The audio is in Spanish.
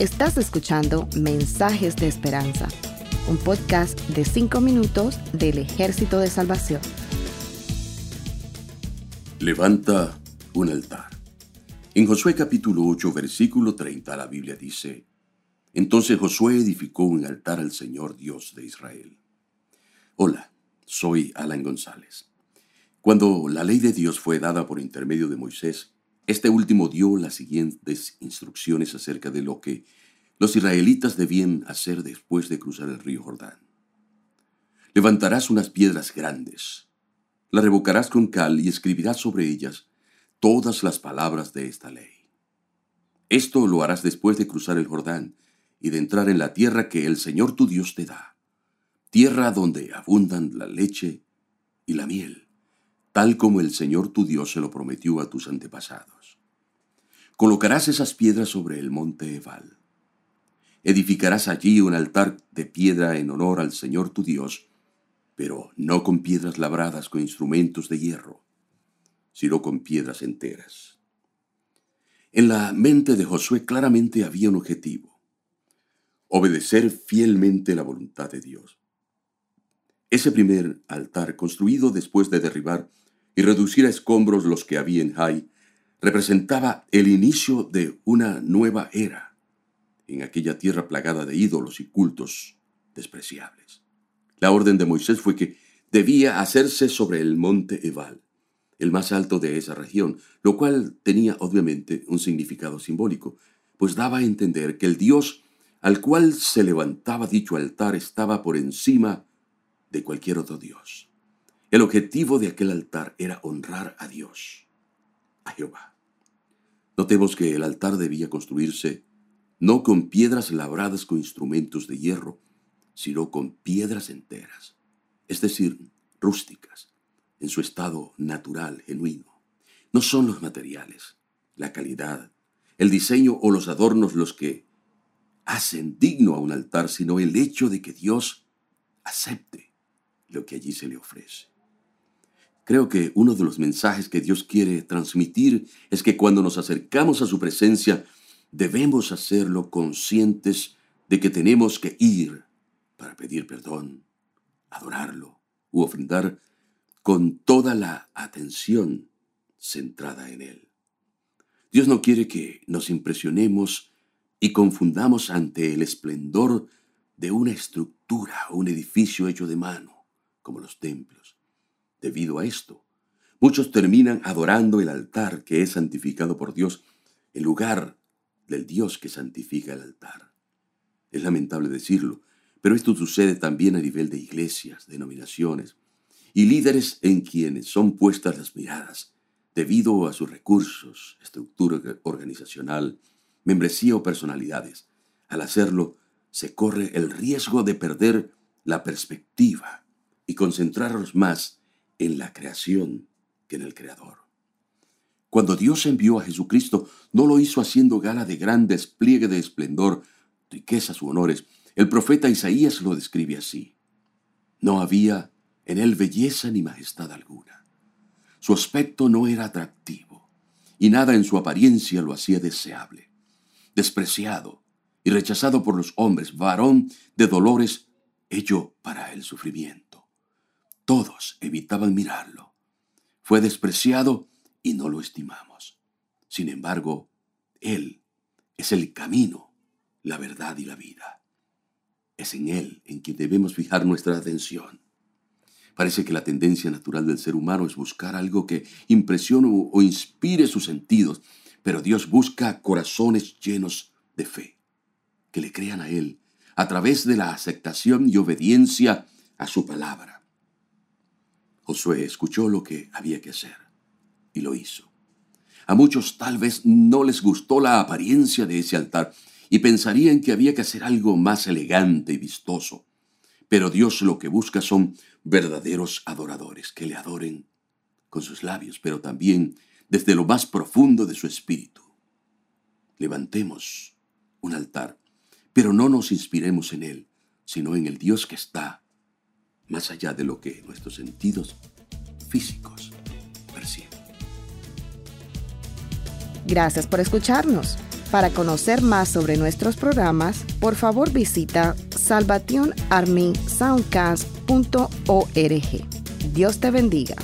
Estás escuchando Mensajes de Esperanza, un podcast de 5 minutos del Ejército de Salvación. Levanta un altar. En Josué capítulo 8, versículo 30, la Biblia dice, Entonces Josué edificó un altar al Señor Dios de Israel. Hola, soy Alan González. Cuando la ley de Dios fue dada por intermedio de Moisés, este último dio las siguientes instrucciones acerca de lo que los israelitas debían hacer después de cruzar el río Jordán. Levantarás unas piedras grandes, las revocarás con cal y escribirás sobre ellas todas las palabras de esta ley. Esto lo harás después de cruzar el Jordán y de entrar en la tierra que el Señor tu Dios te da, tierra donde abundan la leche y la miel tal como el Señor tu Dios se lo prometió a tus antepasados. Colocarás esas piedras sobre el monte Ebal. Edificarás allí un altar de piedra en honor al Señor tu Dios, pero no con piedras labradas con instrumentos de hierro, sino con piedras enteras. En la mente de Josué claramente había un objetivo, obedecer fielmente la voluntad de Dios. Ese primer altar, construido después de derribar y reducir a escombros los que había en Jai, representaba el inicio de una nueva era en aquella tierra plagada de ídolos y cultos despreciables. La orden de Moisés fue que debía hacerse sobre el monte Ebal, el más alto de esa región, lo cual tenía obviamente un significado simbólico, pues daba a entender que el Dios al cual se levantaba dicho altar estaba por encima de cualquier otro Dios. El objetivo de aquel altar era honrar a Dios, a Jehová. Notemos que el altar debía construirse no con piedras labradas con instrumentos de hierro, sino con piedras enteras, es decir, rústicas, en su estado natural, genuino. No son los materiales, la calidad, el diseño o los adornos los que hacen digno a un altar, sino el hecho de que Dios acepte lo que allí se le ofrece. Creo que uno de los mensajes que Dios quiere transmitir es que cuando nos acercamos a su presencia, debemos hacerlo conscientes de que tenemos que ir para pedir perdón, adorarlo u ofrendar con toda la atención centrada en Él. Dios no quiere que nos impresionemos y confundamos ante el esplendor de una estructura o un edificio hecho de mano, como los templos. Debido a esto, muchos terminan adorando el altar que es santificado por Dios en lugar del Dios que santifica el altar. Es lamentable decirlo, pero esto sucede también a nivel de iglesias, denominaciones y líderes en quienes son puestas las miradas debido a sus recursos, estructura organizacional, membresía o personalidades. Al hacerlo, se corre el riesgo de perder la perspectiva y concentrarnos más en la creación que en el Creador. Cuando Dios envió a Jesucristo, no lo hizo haciendo gala de gran despliegue de esplendor, riquezas u honores. El profeta Isaías lo describe así. No había en él belleza ni majestad alguna. Su aspecto no era atractivo, y nada en su apariencia lo hacía deseable. Despreciado y rechazado por los hombres, varón de dolores, hecho para el sufrimiento. Todos evitaban mirarlo. Fue despreciado y no lo estimamos. Sin embargo, Él es el camino, la verdad y la vida. Es en Él en quien debemos fijar nuestra atención. Parece que la tendencia natural del ser humano es buscar algo que impresione o inspire sus sentidos, pero Dios busca corazones llenos de fe, que le crean a Él a través de la aceptación y obediencia a su palabra. Josué escuchó lo que había que hacer y lo hizo. A muchos tal vez no les gustó la apariencia de ese altar y pensarían que había que hacer algo más elegante y vistoso. Pero Dios lo que busca son verdaderos adoradores que le adoren con sus labios, pero también desde lo más profundo de su espíritu. Levantemos un altar, pero no nos inspiremos en él, sino en el Dios que está más allá de lo que nuestros sentidos físicos perciben. Gracias por escucharnos. Para conocer más sobre nuestros programas, por favor visita salvationarmysoundcast.org. Dios te bendiga.